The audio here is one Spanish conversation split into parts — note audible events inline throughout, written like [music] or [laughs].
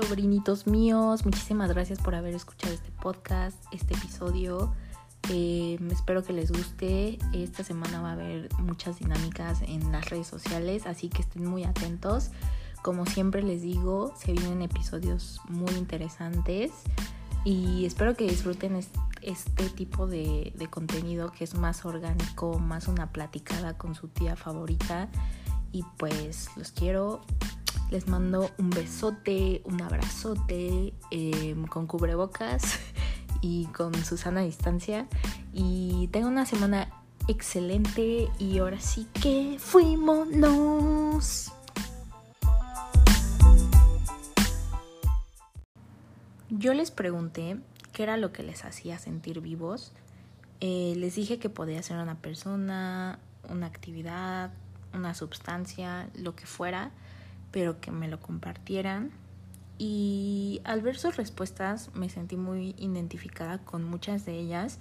sobrinitos míos, muchísimas gracias por haber escuchado este podcast, este episodio. Eh, espero que les guste. Esta semana va a haber muchas dinámicas en las redes sociales, así que estén muy atentos. Como siempre les digo, se vienen episodios muy interesantes y espero que disfruten este tipo de, de contenido que es más orgánico, más una platicada con su tía favorita. Y pues los quiero les mando un besote, un abrazote em, con cubrebocas [laughs] y con Susana a distancia. Y tengo una semana excelente y ahora sí que fuimos. Yo les pregunté qué era lo que les hacía sentir vivos. Eh, les dije que podía ser una persona, una actividad, una sustancia, lo que fuera pero que me lo compartieran. Y al ver sus respuestas me sentí muy identificada con muchas de ellas.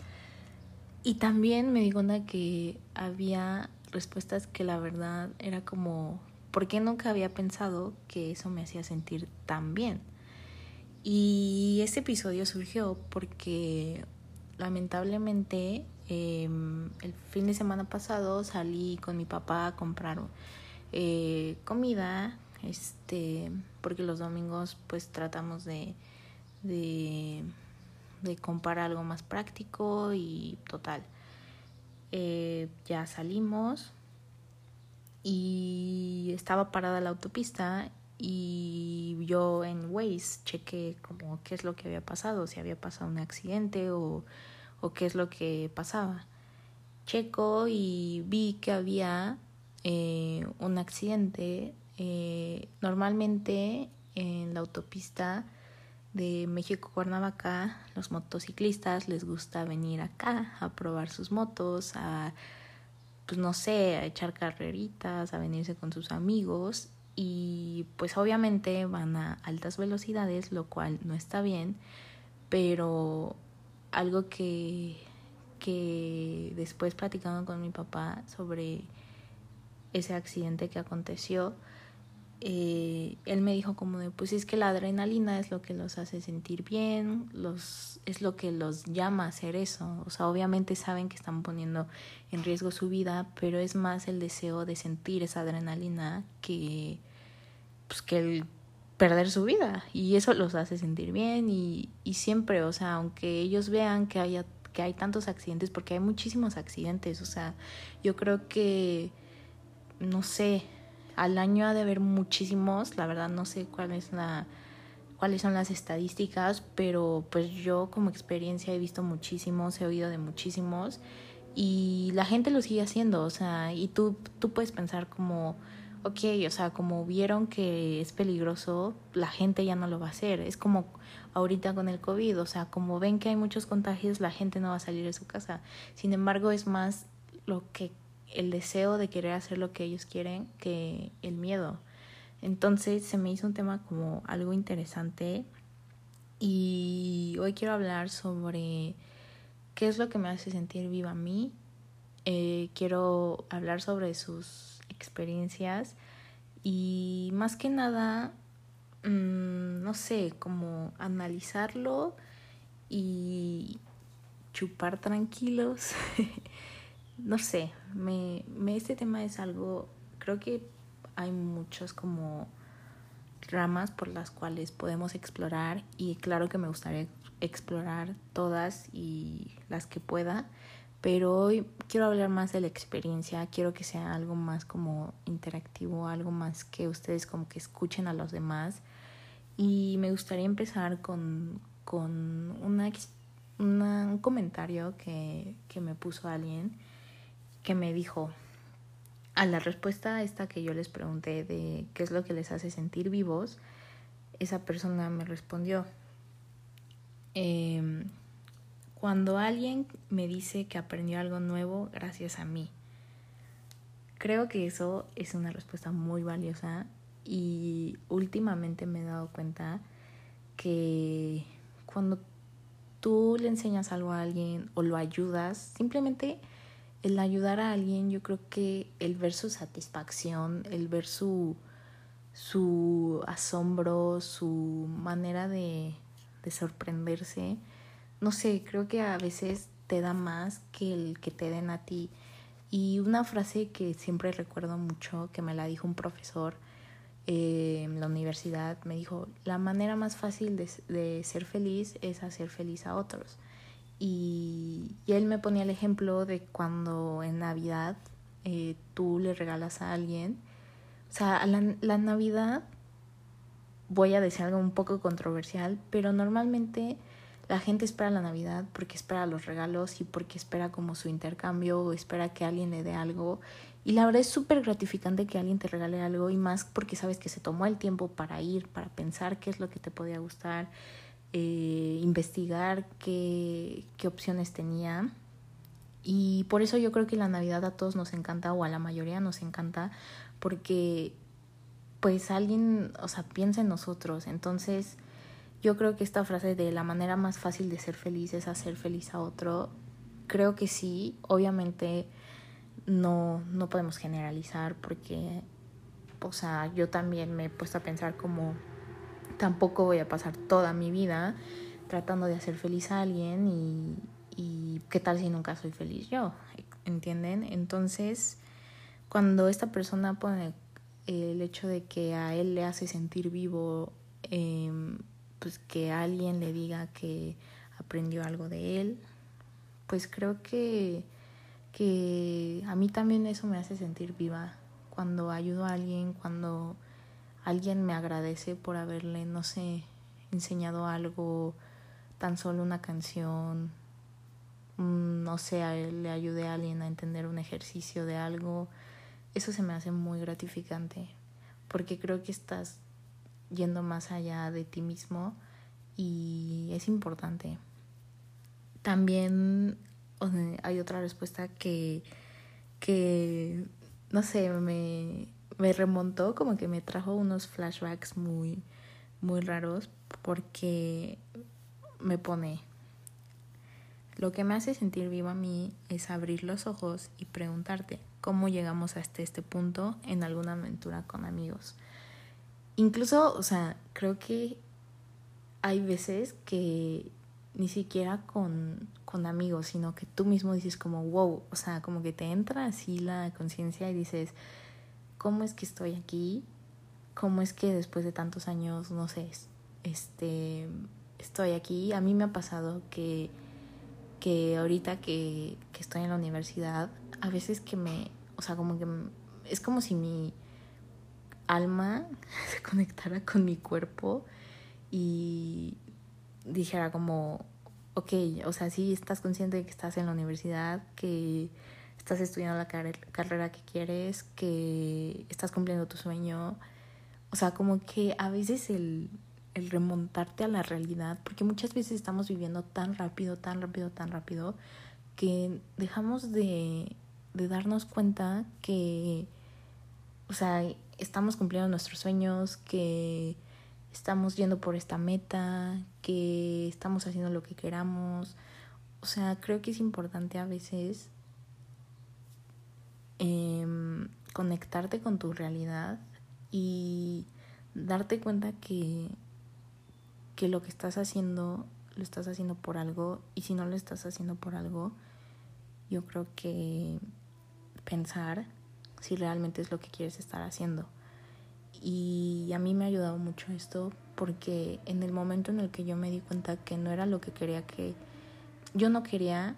Y también me di cuenta que había respuestas que la verdad era como, ¿por qué nunca había pensado que eso me hacía sentir tan bien? Y ese episodio surgió porque lamentablemente em, el fin de semana pasado salí con mi papá a comprar eh, comida este, porque los domingos pues tratamos de, de, de algo más práctico y total. Eh, ya salimos y estaba parada la autopista y yo en Waze chequé como qué es lo que había pasado, si había pasado un accidente o, o qué es lo que pasaba. Checo y vi que había eh, un accidente eh, normalmente en la autopista de México-Cuernavaca, los motociclistas les gusta venir acá a probar sus motos, a, pues no sé, a echar carreritas, a venirse con sus amigos. Y pues obviamente van a altas velocidades, lo cual no está bien, pero algo que, que después platicando con mi papá sobre ese accidente que aconteció, eh, él me dijo como de, pues es que la adrenalina es lo que los hace sentir bien, los, es lo que los llama a hacer eso. O sea, obviamente saben que están poniendo en riesgo su vida, pero es más el deseo de sentir esa adrenalina que, pues, que el perder su vida. Y eso los hace sentir bien y, y siempre, o sea, aunque ellos vean que haya que hay tantos accidentes, porque hay muchísimos accidentes, o sea, yo creo que, no sé, al año ha de haber muchísimos, la verdad no sé cuál es la, cuáles son las estadísticas, pero pues yo como experiencia he visto muchísimos, he oído de muchísimos y la gente lo sigue haciendo, o sea, y tú, tú puedes pensar como, ok, o sea, como vieron que es peligroso, la gente ya no lo va a hacer, es como ahorita con el COVID, o sea, como ven que hay muchos contagios, la gente no va a salir de su casa, sin embargo es más lo que el deseo de querer hacer lo que ellos quieren que el miedo. Entonces se me hizo un tema como algo interesante y hoy quiero hablar sobre qué es lo que me hace sentir viva a mí. Eh, quiero hablar sobre sus experiencias y más que nada, mm, no sé, como analizarlo y chupar tranquilos. [laughs] no sé, me, me, este tema es algo, creo que hay muchas como ramas por las cuales podemos explorar y claro que me gustaría explorar todas y las que pueda, pero hoy quiero hablar más de la experiencia, quiero que sea algo más como interactivo, algo más que ustedes como que escuchen a los demás. Y me gustaría empezar con, con una, un comentario que, que me puso alguien que me dijo a la respuesta esta que yo les pregunté de qué es lo que les hace sentir vivos, esa persona me respondió, em, cuando alguien me dice que aprendió algo nuevo gracias a mí. Creo que eso es una respuesta muy valiosa y últimamente me he dado cuenta que cuando tú le enseñas algo a alguien o lo ayudas, simplemente el ayudar a alguien, yo creo que el ver su satisfacción, el ver su, su asombro, su manera de, de sorprenderse. No sé, creo que a veces te da más que el que te den a ti. Y una frase que siempre recuerdo mucho, que me la dijo un profesor eh, en la universidad, me dijo, la manera más fácil de, de ser feliz es hacer feliz a otros. Y, él me ponía el ejemplo de cuando en Navidad eh, tú le regalas a alguien. O sea, la, la Navidad, voy a decir algo un poco controversial, pero normalmente la gente espera la Navidad porque espera los regalos y porque espera como su intercambio o espera que alguien le dé algo. Y la verdad es súper gratificante que alguien te regale algo y más porque sabes que se tomó el tiempo para ir, para pensar qué es lo que te podía gustar, eh, investigar qué, qué opciones tenía. Y por eso yo creo que la Navidad a todos nos encanta o a la mayoría nos encanta porque pues alguien, o sea, piensa en nosotros. Entonces yo creo que esta frase de la manera más fácil de ser feliz es hacer feliz a otro, creo que sí, obviamente no, no podemos generalizar porque, o sea, yo también me he puesto a pensar como tampoco voy a pasar toda mi vida tratando de hacer feliz a alguien y, qué tal si nunca soy feliz yo, ¿entienden? Entonces, cuando esta persona pone el hecho de que a él le hace sentir vivo, eh, pues que alguien le diga que aprendió algo de él, pues creo que, que a mí también eso me hace sentir viva. Cuando ayudo a alguien, cuando alguien me agradece por haberle, no sé, enseñado algo, tan solo una canción, mm, no sé, le ayudé a alguien a entender un ejercicio de algo, eso se me hace muy gratificante, porque creo que estás yendo más allá de ti mismo y es importante. También hay otra respuesta que, que no sé, me, me remontó, como que me trajo unos flashbacks muy, muy raros porque me pone, lo que me hace sentir viva a mí es abrir los ojos y preguntarte cómo llegamos hasta este punto en alguna aventura con amigos. Incluso, o sea, creo que hay veces que ni siquiera con, con amigos, sino que tú mismo dices como, wow, o sea, como que te entra así la conciencia y dices, ¿cómo es que estoy aquí? ¿Cómo es que después de tantos años, no sé, este, estoy aquí? A mí me ha pasado que, que ahorita que, que estoy en la universidad, a veces que me, o sea, como que es como si mi alma [laughs] se conectara con mi cuerpo y dijera como, ok, o sea, sí estás consciente de que estás en la universidad, que estás estudiando la carrera que quieres, que estás cumpliendo tu sueño. O sea, como que a veces el, el remontarte a la realidad, porque muchas veces estamos viviendo tan rápido, tan rápido, tan rápido, que dejamos de, de darnos cuenta que, o sea, estamos cumpliendo nuestros sueños, que estamos yendo por esta meta, que estamos haciendo lo que queramos. O sea, creo que es importante a veces em, conectarte con tu realidad y darte cuenta que, que lo que estás haciendo lo estás haciendo por algo y si no lo estás haciendo por algo, yo creo que pensar si realmente es lo que quieres estar haciendo. Y a mí me ha ayudado mucho esto porque en el momento en el que yo me di cuenta que no era lo que quería que yo no quería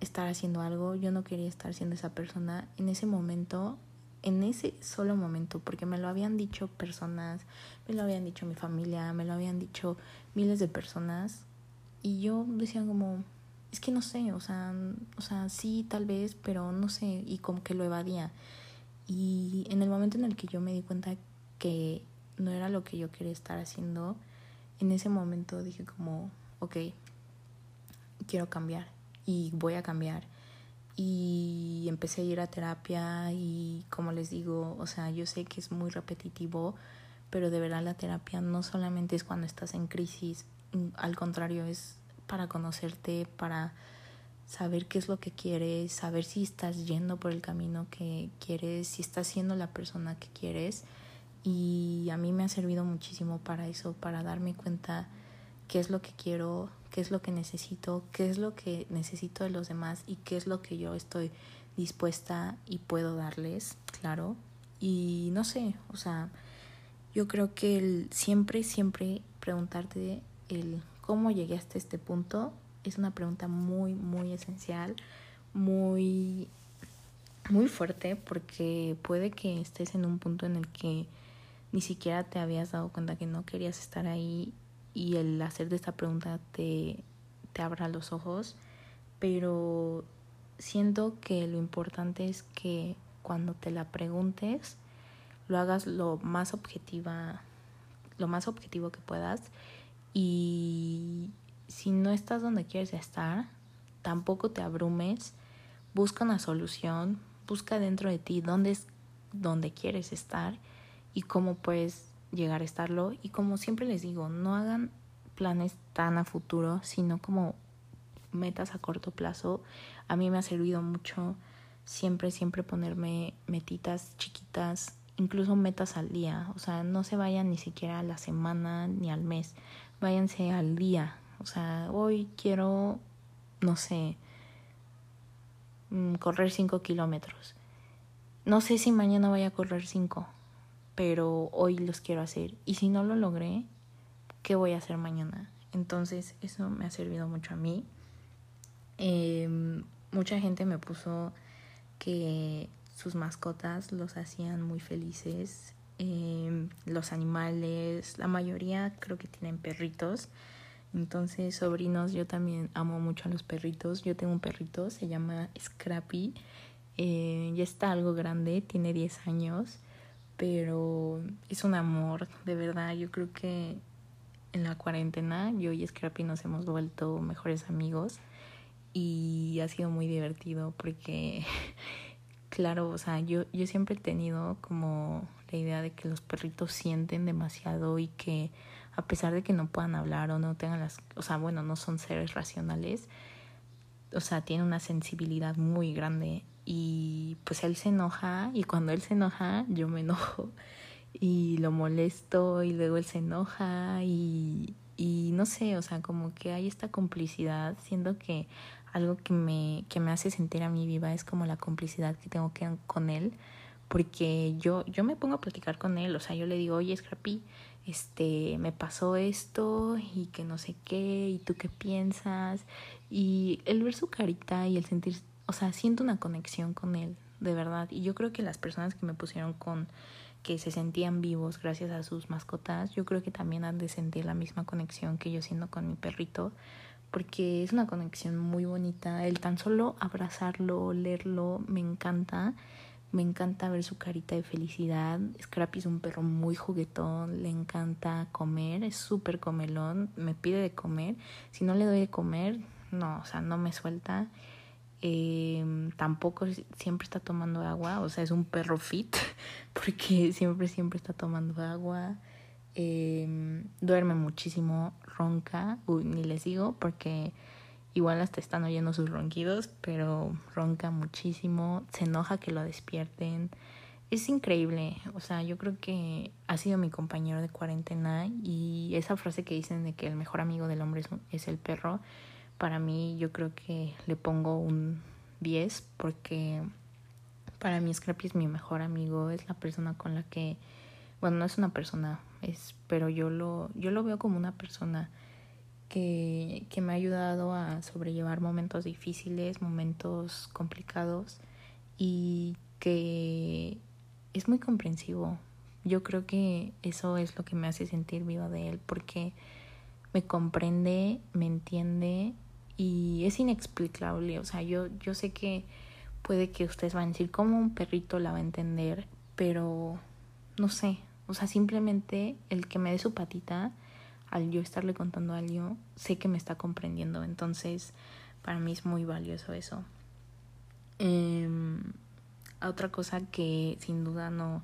estar haciendo algo, yo no quería estar siendo esa persona, en ese momento, en ese solo momento, porque me lo habían dicho personas, me lo habían dicho mi familia, me lo habían dicho miles de personas y yo decía como es que no sé, o sea, o sea, sí tal vez, pero no sé, y como que lo evadía. Y en el momento en el que yo me di cuenta que no era lo que yo quería estar haciendo, en ese momento dije como, ok, quiero cambiar y voy a cambiar. Y empecé a ir a terapia y como les digo, o sea, yo sé que es muy repetitivo, pero de verdad la terapia no solamente es cuando estás en crisis, al contrario, es para conocerte, para saber qué es lo que quieres, saber si estás yendo por el camino que quieres, si estás siendo la persona que quieres Y a mí me ha servido muchísimo para eso, para darme cuenta qué es lo que quiero, qué es lo que necesito, qué es lo que necesito de los demás y qué es lo que yo estoy dispuesta y puedo darles, claro. Y no sé, o sea, yo creo que el siempre, siempre preguntarte el cómo llegué hasta este punto es una pregunta muy, muy esencial, muy, muy fuerte, porque puede que estés en un punto en el que ni siquiera te habías dado cuenta que no querías estar ahí y el hacerte esta pregunta te, te abra los ojos, pero siento que lo importante es que cuando te la preguntes lo hagas lo más objetiva lo más objetivo que puedas. Y si no estás donde quieres estar tampoco te abrumes. Busca una solución busca dentro de ti dónde es donde quieres estar y cómo puedes llegar a estarlo y como siempre les digo no hagan planes tan a futuro sino como metas a corto plazo a mí me ha servido mucho siempre, siempre ponerme metitas chiquitas, incluso metas al día. O sea, no se vayan ni siquiera a la semana ni al mes, váyanse al día. O sea, hoy quiero, no sé, mm, correr cinco kilómetros. No sé si mañana voy a correr cinco, pero hoy los quiero hacer. Y si no lo logré, ¿qué voy a hacer mañana? Entonces, eso me ha servido mucho a mí. Eh, mucha gente me puso que sus mascotas los hacían muy felices. Eh, los animales, la mayoría creo que tienen perritos. Entonces, sobrinos, yo también amo mucho a los perritos. Yo tengo un perrito, se llama Scrappy. Eh, ya está algo grande, tiene 10 años, pero es un amor, de verdad. Yo creo que en la cuarentena yo y Scrappy nos hemos vuelto mejores amigos y ha sido muy divertido porque, [laughs] claro, o sea, yo, yo siempre he tenido como la idea de que los perritos sienten demasiado y que a pesar de que no puedan hablar o no tengan las, o sea, bueno, no son seres racionales, o sea, tienen una sensibilidad muy grande y pues él se enoja y cuando él se enoja yo me enojo [laughs] y lo molesto y luego él se enoja y, y no sé, o sea, como que hay esta complicidad, siendo que algo que me, que me hace sentir a mí viva es como la complicidad que tengo que, con él, porque yo, yo me pongo a platicar con él, o sea, yo le digo, oye, Scrappy, este, me pasó esto y que no sé qué, y tú qué piensas, y el ver su carita y el sentir, o sea, siento una conexión con él, de verdad, y yo creo que las personas que me pusieron con que se sentían vivos gracias a sus mascotas, yo creo que también han de sentir la misma conexión que yo siento con mi perrito, porque es una conexión muy bonita. El tan solo abrazarlo, leerlo, me encanta. Me encanta ver su carita de felicidad. Scrappy es un perro muy juguetón, le encanta comer, es súper comelón, me pide de comer. Si no le doy de comer, no, o sea, no me suelta. Eh, tampoco siempre está tomando agua, o sea, es un perro fit, [laughs] porque siempre, siempre está tomando agua. Eh, duerme muchísimo, ronca, uy, ni les digo porque igual hasta están oyendo sus ronquidos, pero ronca muchísimo, se enoja que lo despierten. Es increíble, o sea, yo creo que ha sido mi compañero de cuarentena y esa frase que dicen de que el mejor amigo del hombre es, es el perro, para mí yo creo que le pongo un 10 porque para mí Scrappy es mi mejor amigo, es la persona con la que bueno, no es una persona, es, pero yo lo, yo lo veo como una persona que, que me ha ayudado a sobrellevar momentos difíciles, momentos complicados y que es muy comprensivo. Yo creo que eso es lo que me hace sentir viva de él, porque me comprende, me entiende y es inexplicable. O sea, yo, yo sé que puede que ustedes van a decir cómo un perrito la va a entender, pero no sé, o sea, simplemente el que me dé su patita, al yo estarle contando algo, sé que me está comprendiendo. Entonces, para mí es muy valioso eso. Em, otra cosa que sin duda no,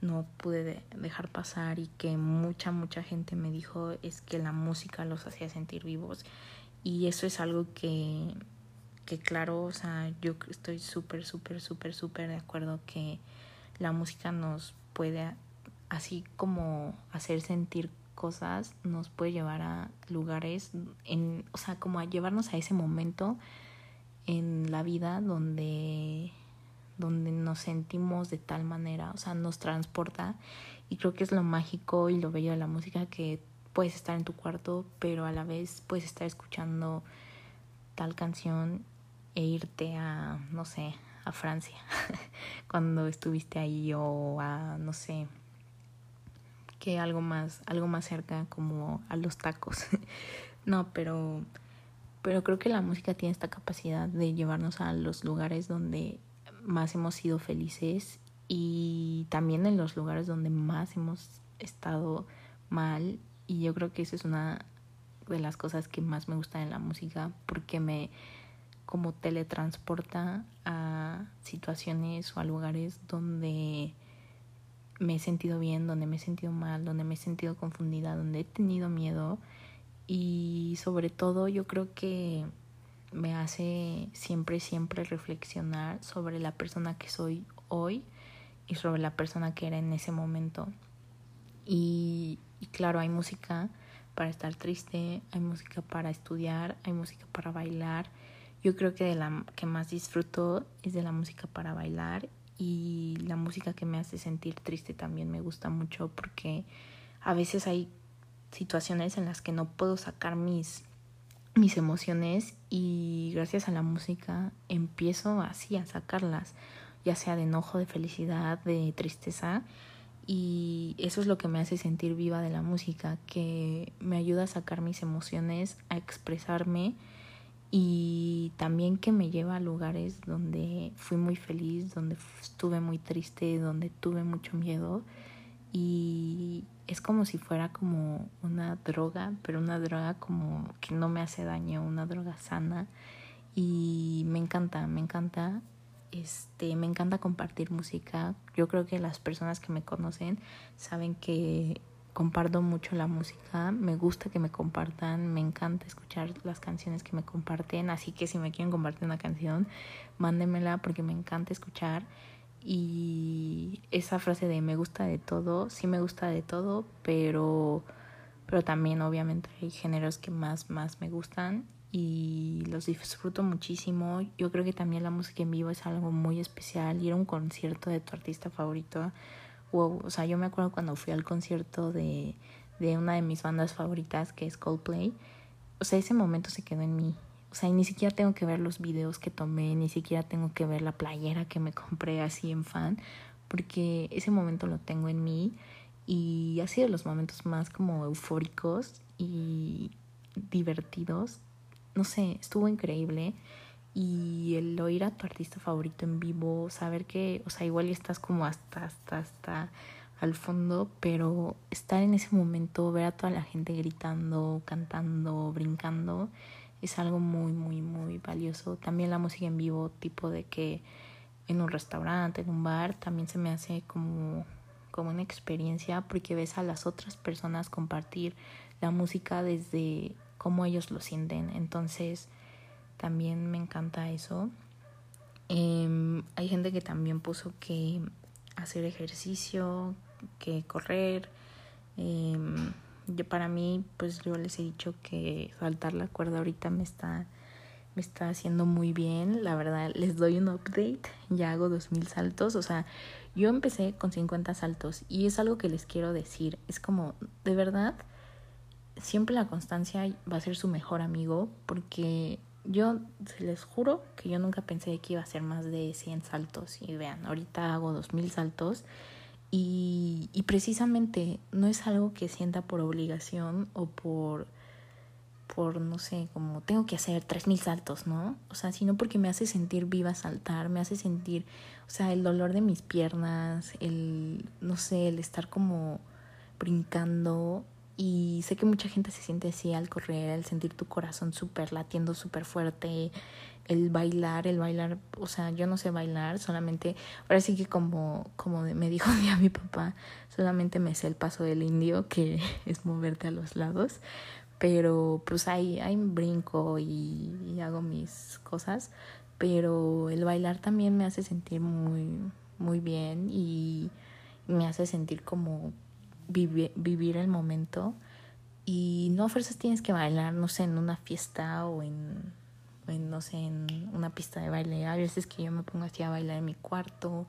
no pude dejar pasar y que mucha, mucha gente me dijo es que la música los hacía sentir vivos. Y eso es algo que, que claro, o sea, yo estoy súper, súper, súper, súper de acuerdo que la música nos puede así como hacer sentir cosas nos puede llevar a lugares en o sea como a llevarnos a ese momento en la vida donde donde nos sentimos de tal manera, o sea, nos transporta. Y creo que es lo mágico y lo bello de la música que puedes estar en tu cuarto, pero a la vez puedes estar escuchando tal canción e irte a, no sé, a Francia [laughs] cuando estuviste ahí o a, no sé, que algo más, algo más cerca como a los tacos. [laughs] no, pero pero creo que la música tiene esta capacidad de llevarnos a los lugares donde más hemos sido felices y también en los lugares donde más hemos estado mal y yo creo que eso es una de las cosas que más me gusta en la música porque me como teletransporta a situaciones o a lugares donde me he sentido bien, donde me he sentido mal, donde me he sentido confundida, donde he tenido miedo y sobre todo yo creo que me hace siempre, siempre reflexionar sobre la persona que soy hoy y sobre la persona que era en ese momento. Y, claro, hay música para estar triste, hay música para estudiar, hay música para bailar. Yo creo que de la que más disfruto es de la música para bailar y la música que me hace sentir triste también me gusta mucho porque a veces hay situaciones en las que no puedo sacar mis mis emociones y gracias a la música empiezo así a sacarlas, ya sea de enojo, de felicidad, de tristeza y eso es lo que me hace sentir viva de la música, que me ayuda a sacar mis emociones, a expresarme y también que me lleva a lugares donde fui muy feliz, donde estuve muy triste, donde tuve mucho miedo y es como si fuera como una droga, pero una droga como que no me hace daño, una droga sana y me encanta, me encanta este, me encanta compartir música. Yo creo que las personas que me conocen saben que comparto mucho la música, me gusta que me compartan, me encanta escuchar las canciones que me comparten, así que si me quieren compartir una canción, mándenmela porque me encanta escuchar. Y esa frase de me gusta de todo, sí me gusta de todo, pero, pero también obviamente hay géneros que más, más me gustan y los disfruto muchísimo. Yo creo que también la música en vivo es algo muy especial. Ir a un concierto de tu artista favorito, o sea, yo me acuerdo cuando fui al concierto de, de una de mis bandas favoritas, que es Coldplay, o sea, ese momento se quedó en mí. O sea, y ni siquiera tengo que ver los videos que tomé, ni siquiera tengo que ver la playera que me [laughs] compré así en fan, porque ese momento lo tengo en mí y ha sido los momentos más como eufóricos y divertidos. No sé, estuvo increíble. Y el oír a tu artista favorito en vivo, saber que, o sea, igual estás como hasta, hasta, hasta al fondo, pero estar en ese momento, ver a toda la gente gritando, cantando, brincando, es algo muy, muy, muy valioso. También la música en vivo, tipo de que en un restaurante, en un bar, también se me hace como, como una experiencia porque ves a las otras personas compartir la música desde cómo ellos lo sienten. Entonces, también me encanta eso. Em, hay gente que también puso que hacer ejercicio, que correr. Eh, yo para mí, pues yo les he dicho que saltar la cuerda ahorita me está me está haciendo muy bien. La verdad, les doy un update. Ya hago 2000 saltos, o sea, yo empecé con 50 saltos y es algo que les quiero decir. Es como, de verdad, siempre la constancia va a ser su mejor amigo porque yo se les juro que yo nunca pensé que iba a ser más de 100 saltos y vean, ahorita hago 2000 saltos y, y precisamente no es algo que sienta por obligación o por, por, no sé, como tengo que hacer tres mil saltos, ¿no? O sea, sino porque me hace sentir viva saltar, me hace sentir, o sea, el dolor de mis piernas, el, no sé, el estar como brincando. Y sé que mucha gente se siente así al correr, al sentir tu corazón súper latiendo súper fuerte, el bailar, el bailar, o sea, yo no sé bailar, solamente, ahora sí que como, como me dijo día mi papá, solamente me sé el paso del indio, que [laughs] es moverte a los lados, pero pues ahí, ahí brinco y, y hago mis cosas, pero el bailar también me hace sentir muy, muy bien y me hace sentir como vivir el momento y no a fuerzas tienes que bailar, no sé, en una fiesta o en, no sé, en una pista de baile. A veces que yo me pongo así a bailar en mi cuarto,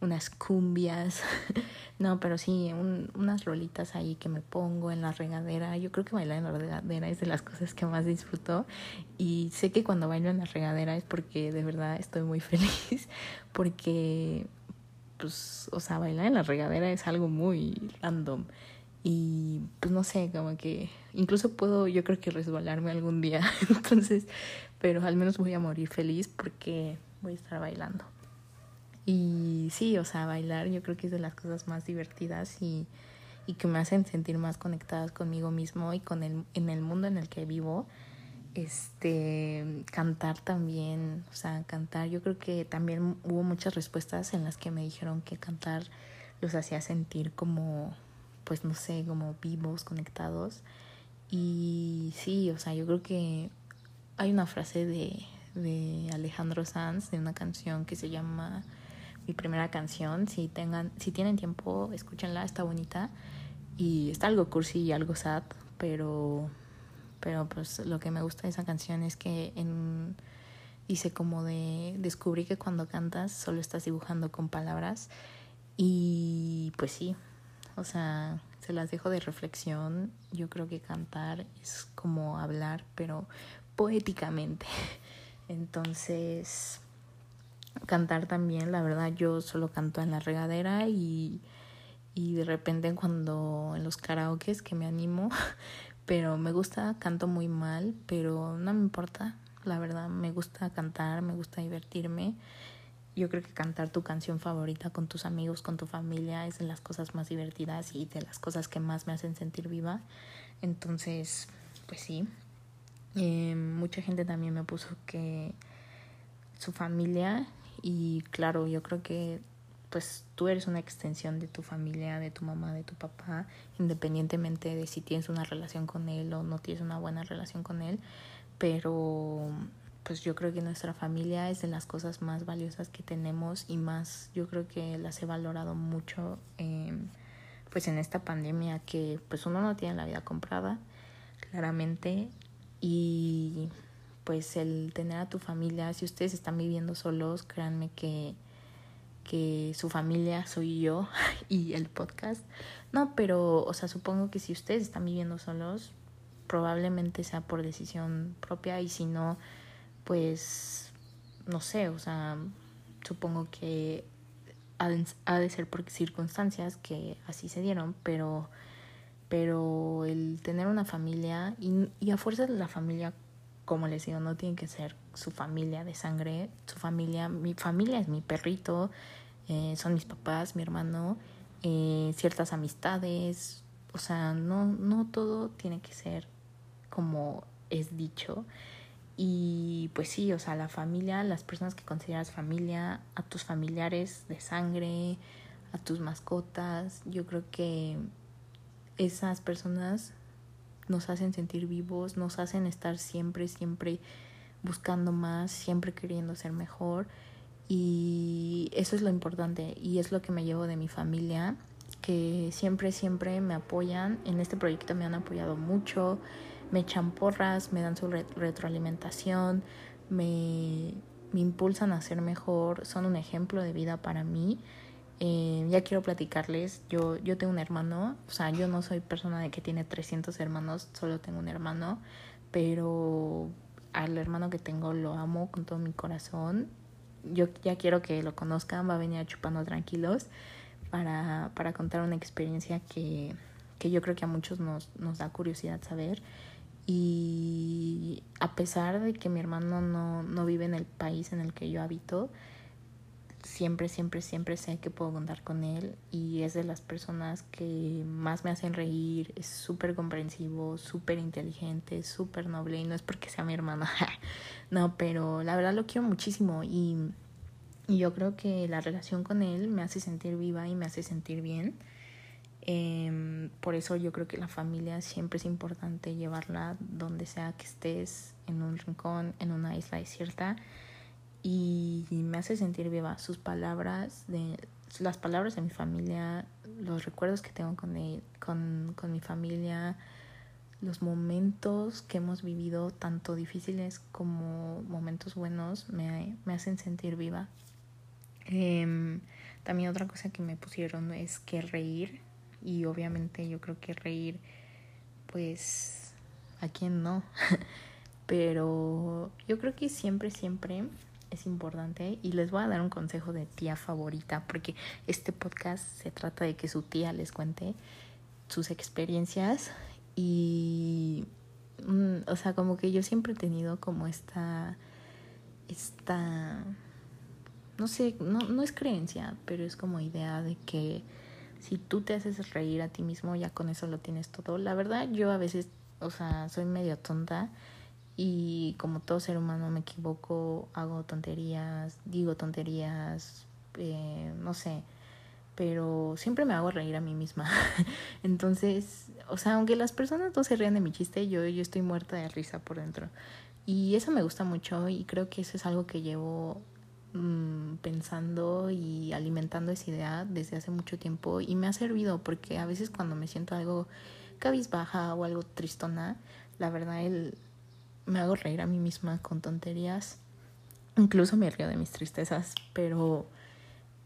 unas cumbias, [laughs] no, pero sí, unas rolitas ahí que me pongo en la regadera. Yo creo que bailar en la regadera es de las cosas que más disfruto y sé que cuando bailo en la regadera es porque de verdad estoy muy [laughs] feliz, porque, pues, o sea, bailar en la regadera es algo muy random. Y pues no sé, como que incluso puedo yo creo que resbalarme algún día. [laughs] Entonces, pero al menos voy a morir feliz porque voy a estar bailando. Y sí, o sea, bailar yo creo que es de las cosas más divertidas y, y que me hacen sentir más conectadas conmigo mismo y con el, en el mundo en el que vivo. Este, cantar también, o sea, cantar, yo creo que también hubo muchas respuestas en las que me dijeron que cantar los hacía sentir como pues no sé, como vivos, conectados. Y sí, o sea, yo creo que hay una frase de, de Alejandro Sanz de una canción que se llama Mi primera canción. Si tengan, si tienen tiempo, escúchenla, está bonita. Y está algo cursi y algo sad, pero, pero pues lo que me gusta de esa canción es que en, dice como de descubrí que cuando cantas solo estás dibujando con palabras. Y pues sí, o sea, se las dejo de reflexión. Yo creo que cantar es como hablar, pero poéticamente. [laughs] Entonces, cantar también, la verdad, yo solo canto en la regadera y, y de repente cuando en los karaokes que me animo, [laughs] pero me gusta, canto muy mal, pero no me importa, la verdad, me gusta cantar, me gusta divertirme yo creo que cantar tu canción favorita con tus amigos, con tu familia, es de las cosas más divertidas y de las cosas que más me hacen sentir viva. Entonces, pues sí. Eh, mucha gente también me puso que su familia y claro, yo creo que pues tú eres una extensión de tu familia, de tu mamá, de tu papá, independientemente de si tienes una relación con él o no tienes una buena relación con él, pero pues yo creo que nuestra familia es de las cosas más valiosas que tenemos y más yo creo que las he valorado mucho pues en esta pandemia que pues uno no tiene la vida comprada claramente y pues el tener a tu familia si ustedes están viviendo solos créanme que que su familia soy yo [laughs] y el podcast. No pero o sea supongo que si ustedes están viviendo solos probablemente sea por decisión propia y si no pues no sé, o sea, supongo que ha de ser por circunstancias que así se dieron, pero, pero el tener una familia y, y a fuerza de la familia, como les digo, no tiene que ser su familia de sangre, su familia, mi familia es mi perrito, eh, son mis papás, mi hermano, eh, ciertas amistades, o sea, no, no todo tiene que ser como es dicho. Y pues sí, o sea, la familia, las personas que consideras familia, a tus familiares de sangre, a tus mascotas, yo creo que esas personas nos hacen sentir vivos, nos hacen estar siempre, siempre buscando más, siempre queriendo ser mejor. Y eso es lo importante y es lo que me llevo de mi familia, que siempre, siempre me apoyan. En este proyecto me han apoyado mucho me echan porras, me dan su retroalimentación, me, me, impulsan a ser mejor, son un ejemplo de vida para mí. Eh, ya quiero platicarles, yo, yo tengo un hermano, o sea, yo no soy persona de que tiene 300 hermanos, solo tengo un hermano, pero al hermano que tengo lo amo con todo mi corazón. Yo ya quiero que lo conozcan, va a venir a chupando tranquilos para, para contar una experiencia que, que yo creo que a muchos nos, nos da curiosidad saber. Y a pesar de que mi hermano no, no vive en el país en el que yo habito, siempre, siempre, siempre sé que puedo contar con él y es de las personas que más me hacen reír, es súper comprensivo, súper inteligente, súper noble y no es porque sea mi hermano, [laughs] no, pero la verdad lo quiero muchísimo y, y yo creo que la relación con él me hace sentir viva y me hace sentir bien Em, por eso yo creo que la familia siempre es importante llevarla donde sea que estés, en un rincón, en una isla desierta. Y me hace sentir viva. Sus palabras, de, las palabras de mi familia, los recuerdos que tengo con, con, con mi familia, los momentos que hemos vivido, tanto difíciles como momentos buenos, me, me hacen sentir viva. Eh, también otra cosa que me pusieron es que reír y obviamente yo creo que reír pues a quién no [laughs] pero yo creo que siempre siempre es importante y les voy a dar un consejo de tía favorita porque este podcast se trata de que su tía les cuente sus experiencias y mm, o sea como que yo siempre he tenido como esta esta no sé, no, no es creencia, pero es como idea de que si tú te haces reír a ti mismo, ya con eso lo tienes todo. La verdad, yo a veces, o sea, soy medio tonta y como todo ser humano me equivoco, hago tonterías, digo tonterías, eh, no sé, pero siempre me hago reír a mí misma. [laughs] Entonces, o sea, aunque las personas no se rían de mi chiste, yo, yo estoy muerta de risa por dentro. Y eso me gusta mucho y creo que eso es algo que llevo Mm, pensando y alimentando esa idea desde hace mucho tiempo y me ha servido porque a veces cuando me siento algo cabizbaja o algo tristona, la verdad el, me hago reír a mí misma con tonterías. Incluso me río de mis tristezas, pero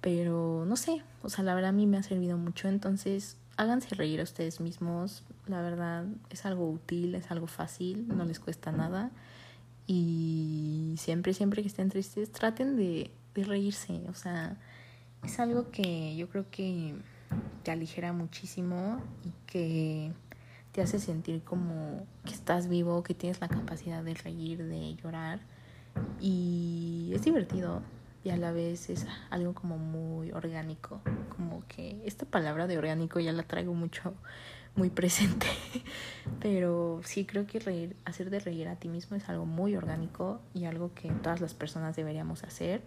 pero no sé, o sea, la verdad a mí me ha servido mucho, entonces háganse reír a ustedes mismos, la verdad es algo útil, es algo fácil, no les cuesta nada y siempre, siempre que estén tristes, traten de, de reírse. O sea, es algo que yo creo que te aligera muchísimo y que te hace sentir como que estás vivo, que tienes la capacidad de reír, de llorar. Y es divertido y a la vez es algo como muy orgánico. Como que esta palabra de orgánico ya la traigo mucho muy presente. [laughs] Pero sí creo que reír, hacer de reír a ti mismo es algo muy orgánico y algo que todas las personas deberíamos hacer.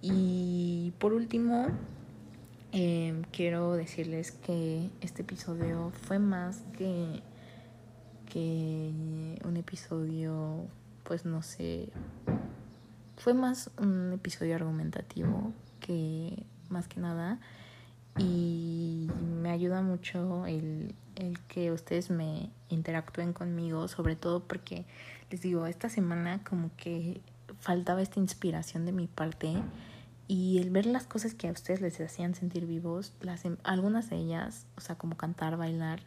Y por último, em, quiero decirles que este episodio fue más que, que un episodio, pues no sé, fue más un episodio argumentativo que más que nada. Y me ayuda mucho el, el que ustedes me interactúen conmigo, sobre todo porque les digo, esta semana como que faltaba esta inspiración de mi parte y el ver las cosas que a ustedes les hacían sentir vivos, las, em, algunas de ellas, o sea, como cantar, bailar,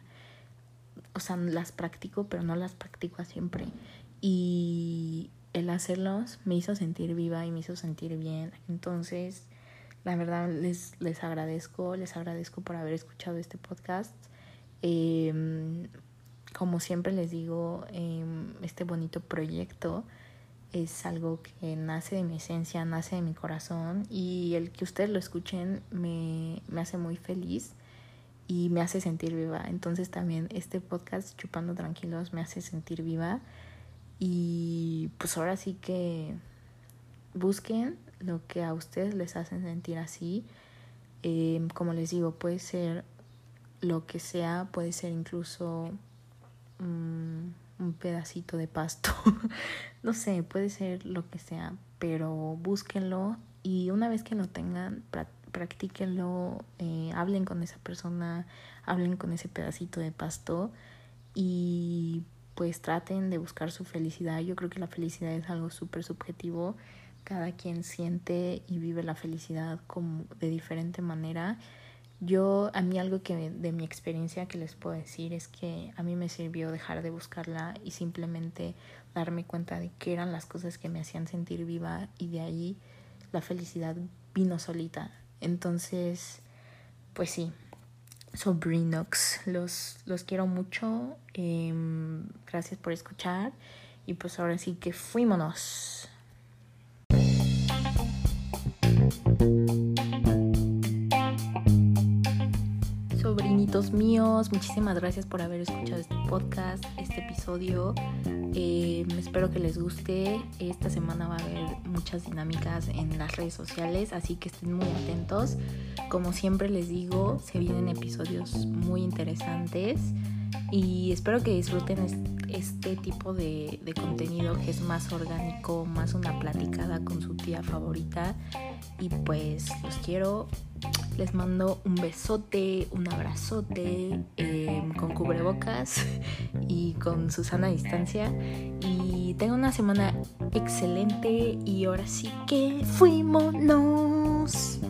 o sea, las practico, pero no las practico siempre. Y el hacerlos me hizo sentir viva y me hizo sentir bien. Entonces, la verdad les, les agradezco, les agradezco por haber escuchado este podcast. Em, como siempre les digo, em, este bonito proyecto es algo que nace de mi esencia, nace de mi corazón y el que ustedes lo escuchen me, me hace muy feliz y me hace sentir viva. Entonces también este podcast Chupando Tranquilos me hace sentir viva y pues ahora sí que busquen lo que a ustedes les hacen sentir así. Eh, como les digo, puede ser lo que sea, puede ser incluso mm, un pedacito de pasto, [laughs] no sé, puede ser lo que sea, pero búsquenlo y una vez que lo tengan, practíquenlo, eh, hablen con esa persona, hablen con ese pedacito de pasto y pues traten de buscar su felicidad. Yo creo que la felicidad es algo súper subjetivo cada quien siente y vive la felicidad como de diferente manera. Yo, a mí algo que de mi experiencia que les puedo decir es que a mí me sirvió dejar de buscarla y simplemente darme cuenta de qué eran las cosas que me hacían sentir viva y de ahí la felicidad vino solita. Entonces, pues sí, Sobrinox, los, los quiero mucho. Em, gracias por escuchar y pues ahora sí que fuímonos. Sobrinitos míos, muchísimas gracias por haber escuchado este podcast, este episodio. Eh, espero que les guste. Esta semana va a haber muchas dinámicas en las redes sociales, así que estén muy atentos. Como siempre les digo, se vienen episodios muy interesantes y espero que disfruten este tipo de, de, contenido que es más orgánico, más una platicada con su tía favorita. Y pues los quiero. Les mando un besote, un abrazote em, con cubrebocas [laughs] y con Susana distancia. Y tengo una semana excelente y ahora sí que fuimos.